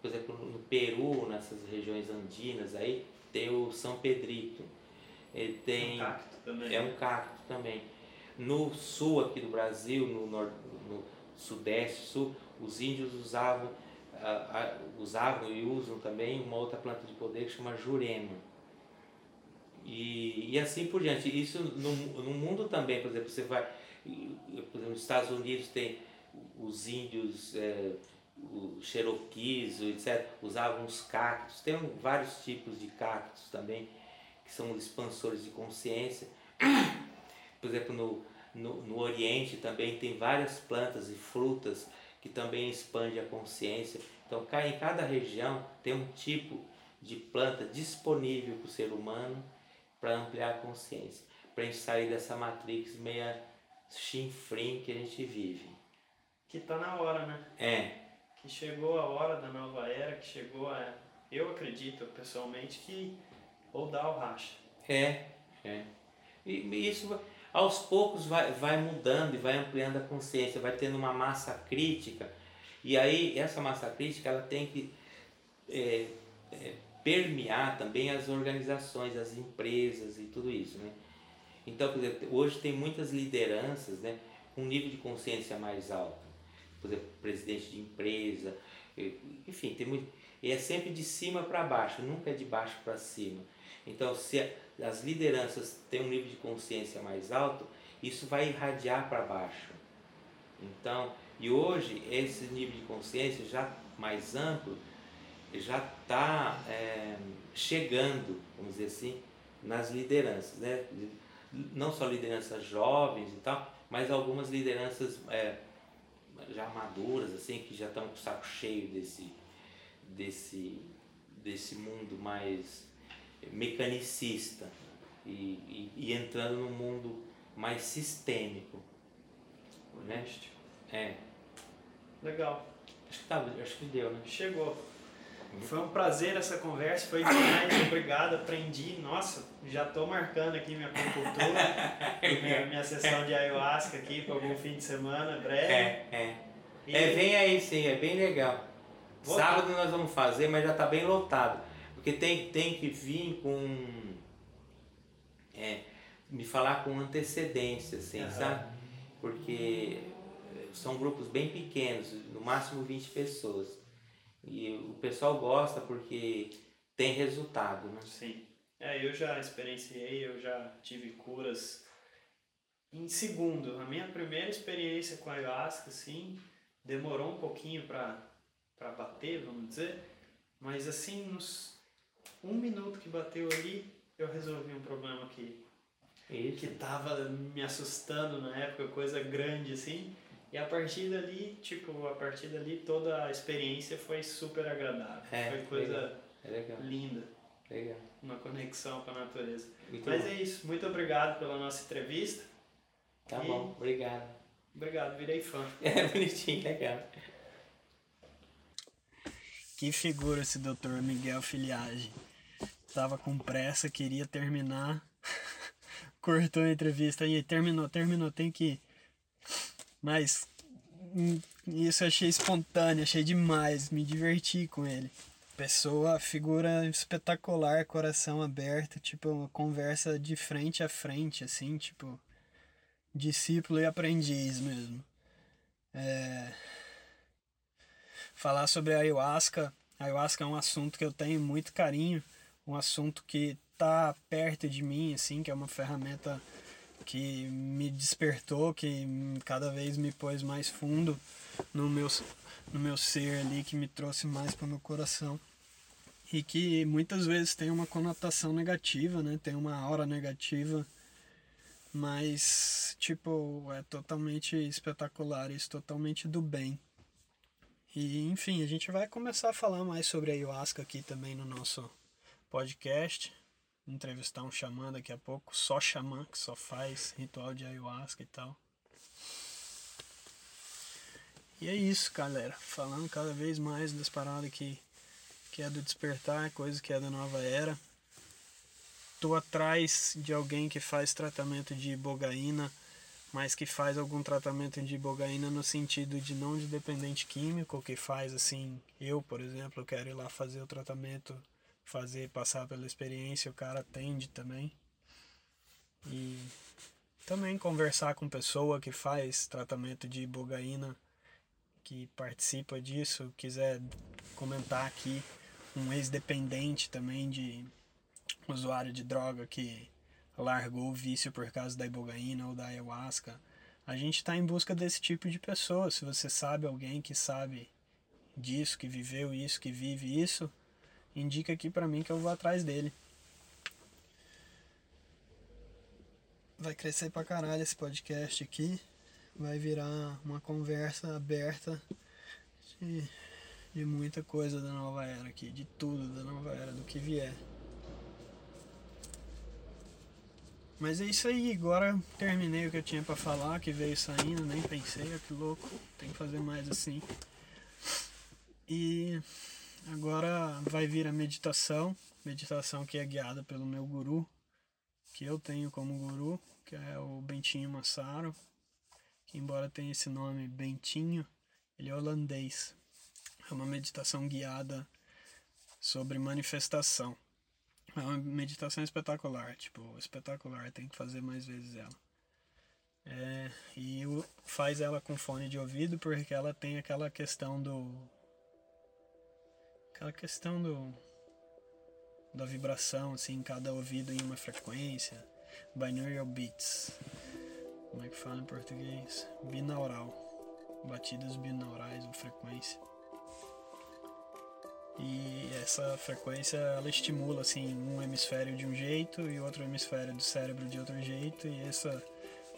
Por exemplo, no Peru, nessas regiões andinas aí, tem o São Pedrito. Ele tem, é um cacto também. É um cacto também. No sul aqui do Brasil, no, nord, no sudeste, sul, os índios usavam, uh, uh, usavam e usam também uma outra planta de poder que chama jurema. E, e assim por diante. Isso no, no mundo também, por exemplo, você vai, por exemplo, nos Estados Unidos tem os índios, é, os Cherokees, etc., usavam os cactos. Tem vários tipos de cactos também, que são expansores de consciência. Por exemplo, no, no, no Oriente também tem várias plantas e frutas que também expandem a consciência. Então, em cada região tem um tipo de planta disponível para o ser humano para ampliar a consciência, para a gente sair dessa matrix meia chinfrim que a gente vive. Que está na hora, né? É. Que chegou a hora da nova era, que chegou a. Eu acredito pessoalmente que ou dá ou racha. É, é. E isso aos poucos vai, vai mudando e vai ampliando a consciência, vai tendo uma massa crítica. E aí essa massa crítica ela tem que é, é, permear também as organizações, as empresas e tudo isso. Né? Então, por exemplo, hoje tem muitas lideranças né, com um nível de consciência mais alto. Por exemplo, presidente de empresa, enfim, tem muito. E é sempre de cima para baixo, nunca é de baixo para cima. Então, se as lideranças têm um nível de consciência mais alto, isso vai irradiar para baixo. Então, e hoje esse nível de consciência já mais amplo já está é, chegando, vamos dizer assim, nas lideranças, né? não só lideranças jovens e tal, mas algumas lideranças é, já maduras, assim, que já estão com o saco cheio desse, desse, desse mundo mais mecanicista e, e, e entrando num mundo mais sistêmico. Né? É. Legal. Acho que, tá, acho que deu, né? Chegou. Foi um prazer essa conversa, foi demais, obrigado, aprendi. Nossa, já estou marcando aqui minha acupuntura, minha, minha sessão de ayahuasca aqui para algum fim de semana, breve. É, é. E... É, vem aí sim, é bem legal. Vou Sábado nós vamos fazer, mas já está bem lotado. Porque tem, tem que vir com. É, me falar com antecedência, assim, uhum. sabe? Porque são grupos bem pequenos, no máximo 20 pessoas. E o pessoal gosta porque tem resultado, né? Sim. É, eu já experienciei, eu já tive curas em segundo. A minha primeira experiência com a ayahuasca, assim, demorou um pouquinho para bater, vamos dizer, mas assim, nos um minuto que bateu ali, eu resolvi um problema que, Isso. que tava me assustando na época, coisa grande assim. E a partir dali, tipo, a partir dali toda a experiência foi super agradável. É, foi coisa legal. É legal. linda. Legal. Uma conexão com a natureza. Muito Mas bom. é isso. Muito obrigado pela nossa entrevista. Tá E- bom, obrigado. Obrigado, virei fã. É bonitinho, legal. Que figura esse doutor Miguel Filiage. Tava com pressa, queria terminar. Cortou a entrevista aí, terminou, terminou, tem que ir. Mas hum, isso eu achei espontâneo, achei demais, me diverti com ele. pessoa, figura espetacular, coração aberto, tipo, uma conversa de frente a frente, assim, tipo, discípulo e aprendiz mesmo. É... Falar sobre a ayahuasca. A ayahuasca é um assunto que eu tenho muito carinho, um assunto que tá perto de mim, assim, que é uma ferramenta que me despertou, que cada vez me pôs mais fundo no meu, no meu ser ali, que me trouxe mais para o meu coração. E que muitas vezes tem uma conotação negativa, né? Tem uma aura negativa, mas, tipo, é totalmente espetacular, isso totalmente do bem. E, enfim, a gente vai começar a falar mais sobre a ayahuasca aqui também no nosso podcast entrevistar um xamã daqui a pouco, só xamã que só faz ritual de ayahuasca e tal. E é isso, galera. Falando cada vez mais das paradas que, que é do despertar, coisa que é da nova era. Tô atrás de alguém que faz tratamento de ibogaína, mas que faz algum tratamento de ibogaína no sentido de não de dependente químico, que faz assim, eu, por exemplo, quero ir lá fazer o tratamento fazer passar pela experiência, o cara atende também. E também conversar com pessoa que faz tratamento de ibogaína, que participa disso, quiser comentar aqui, um ex-dependente também de usuário de droga que largou o vício por causa da ibogaína ou da ayahuasca. A gente está em busca desse tipo de pessoa. Se você sabe alguém que sabe disso, que viveu isso, que vive isso, indica aqui para mim que eu vou atrás dele. Vai crescer pra caralho esse podcast aqui. Vai virar uma conversa aberta de, de muita coisa da nova era aqui, de tudo da nova era, do que vier. Mas é isso aí, agora terminei o que eu tinha para falar, que veio saindo, nem pensei, que louco, tem que fazer mais assim. E Agora vai vir a meditação, meditação que é guiada pelo meu guru, que eu tenho como guru, que é o Bentinho Massaro, que embora tenha esse nome Bentinho, ele é holandês. É uma meditação guiada sobre manifestação. É uma meditação espetacular, tipo, espetacular, tem que fazer mais vezes ela. É, e faz ela com fone de ouvido porque ela tem aquela questão do aquela questão do da vibração assim, cada ouvido em uma frequência, binaural beats. Como é que fala em português? Binaural. Batidas binaurais ou frequência. E essa frequência ela estimula assim um hemisfério de um jeito e outro hemisfério do cérebro de outro jeito e essa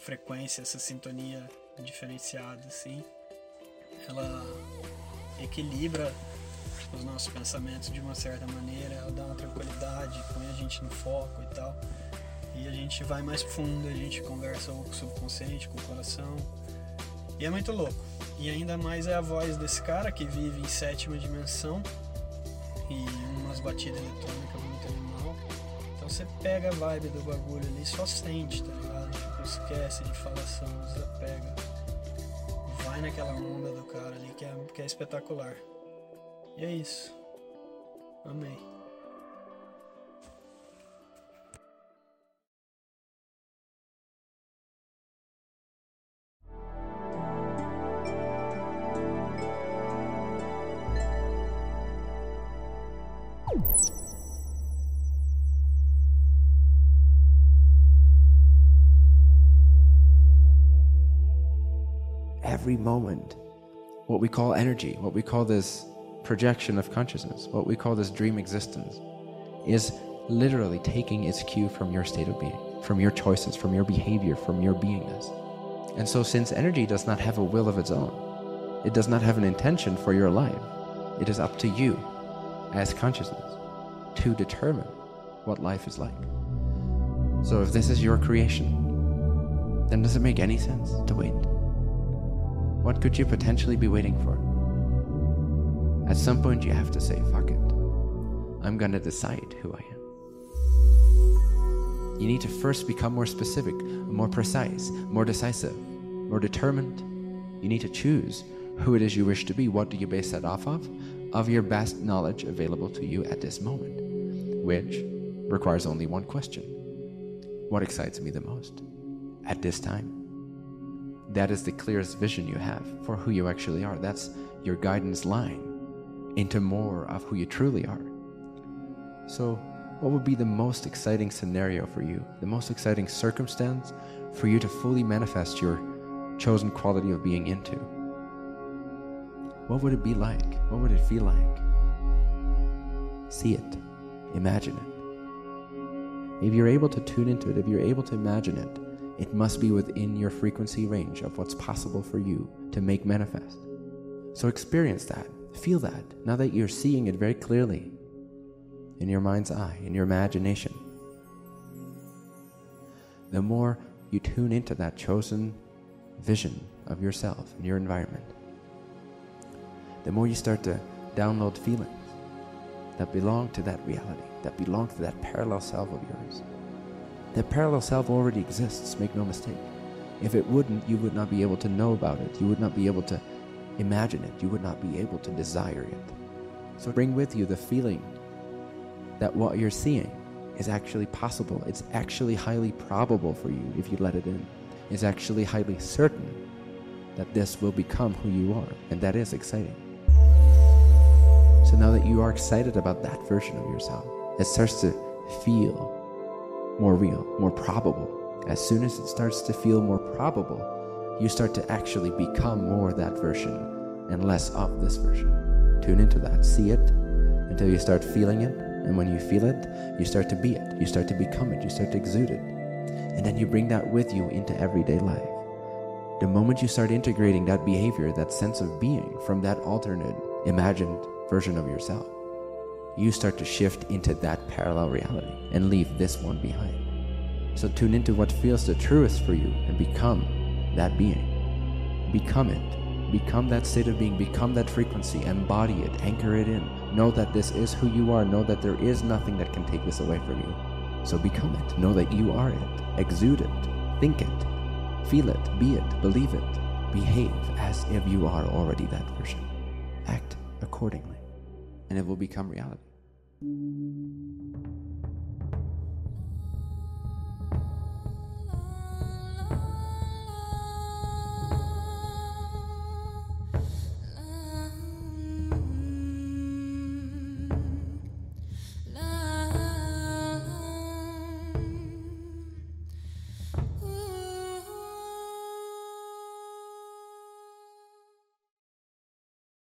frequência, essa sintonia diferenciada assim, ela equilibra os nossos pensamentos de uma certa maneira, ela dá uma tranquilidade, põe a gente no foco e tal. E a gente vai mais fundo, a gente conversa com o subconsciente, com o coração. E é muito louco. E ainda mais é a voz desse cara que vive em sétima dimensão e umas batidas eletrônicas muito animal. Então você pega a vibe do bagulho ali só sente, tá ligado? Tipo, esquece de falação, desapega. Vai naquela onda do cara ali que é, que é espetacular. E é isso. Amém. Every moment, what we call energy, what we call this projection of consciousness, what we call this dream existence, is literally taking its cue from your state of being, from your choices, from your behavior, from your beingness. And so, since energy does not have a will of its own, it does not have an intention for your life, it is up to you, as consciousness, to determine what life is like. So, if this is your creation, then does it make any sense to wait? What could you potentially be waiting for? At some point, you have to say, fuck it. I'm gonna decide who I am. You need to first become more specific, more precise, more decisive, more determined. You need to choose who it is you wish to be. What do you base that off of? of your best knowledge available to you at this moment, which requires only one question What excites me the most at this time? That is the clearest vision you have for who you actually are. That's your guidance line into more of who you truly are. So, what would be the most exciting scenario for you, the most exciting circumstance for you to fully manifest your chosen quality of being into? What would it be like? What would it feel like? See it, imagine it. If you're able to tune into it, if you're able to imagine it, it must be within your frequency range of what's possible for you to make manifest. So experience that, feel that, now that you're seeing it very clearly in your mind's eye, in your imagination. The more you tune into that chosen vision of yourself and your environment, the more you start to download feelings that belong to that reality, that belong to that parallel self of yours. That parallel self already exists, make no mistake. If it wouldn't, you would not be able to know about it. You would not be able to imagine it. You would not be able to desire it. So bring with you the feeling that what you're seeing is actually possible. It's actually highly probable for you if you let it in. It's actually highly certain that this will become who you are. And that is exciting. So now that you are excited about that version of yourself, it starts to feel more real, more probable. As soon as it starts to feel more probable, you start to actually become more that version and less of this version. Tune into that, see it until you start feeling it. And when you feel it, you start to be it, you start to become it, you start to exude it. And then you bring that with you into everyday life. The moment you start integrating that behavior, that sense of being from that alternate, imagined version of yourself, you start to shift into that parallel reality and leave this one behind. So tune into what feels the truest for you and become that being. Become it. Become that state of being. Become that frequency. Embody it. Anchor it in. Know that this is who you are. Know that there is nothing that can take this away from you. So become it. Know that you are it. Exude it. Think it. Feel it. Be it. Believe it. Behave as if you are already that version. Act accordingly, and it will become reality.